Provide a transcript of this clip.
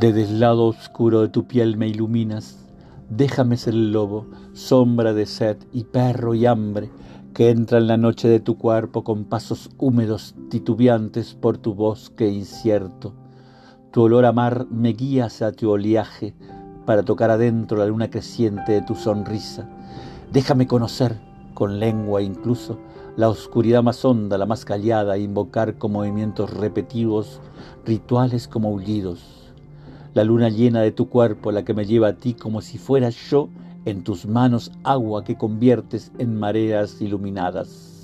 Desde el lado oscuro de tu piel me iluminas. Déjame ser el lobo, sombra de sed y perro y hambre, que entra en la noche de tu cuerpo con pasos húmedos titubeantes por tu bosque incierto. Tu olor a mar me guía hacia tu oleaje para tocar adentro la luna creciente de tu sonrisa. Déjame conocer, con lengua incluso, la oscuridad más honda, la más callada, e invocar con movimientos repetidos, rituales como aullidos la luna llena de tu cuerpo, la que me lleva a ti como si fuera yo en tus manos agua que conviertes en mareas iluminadas.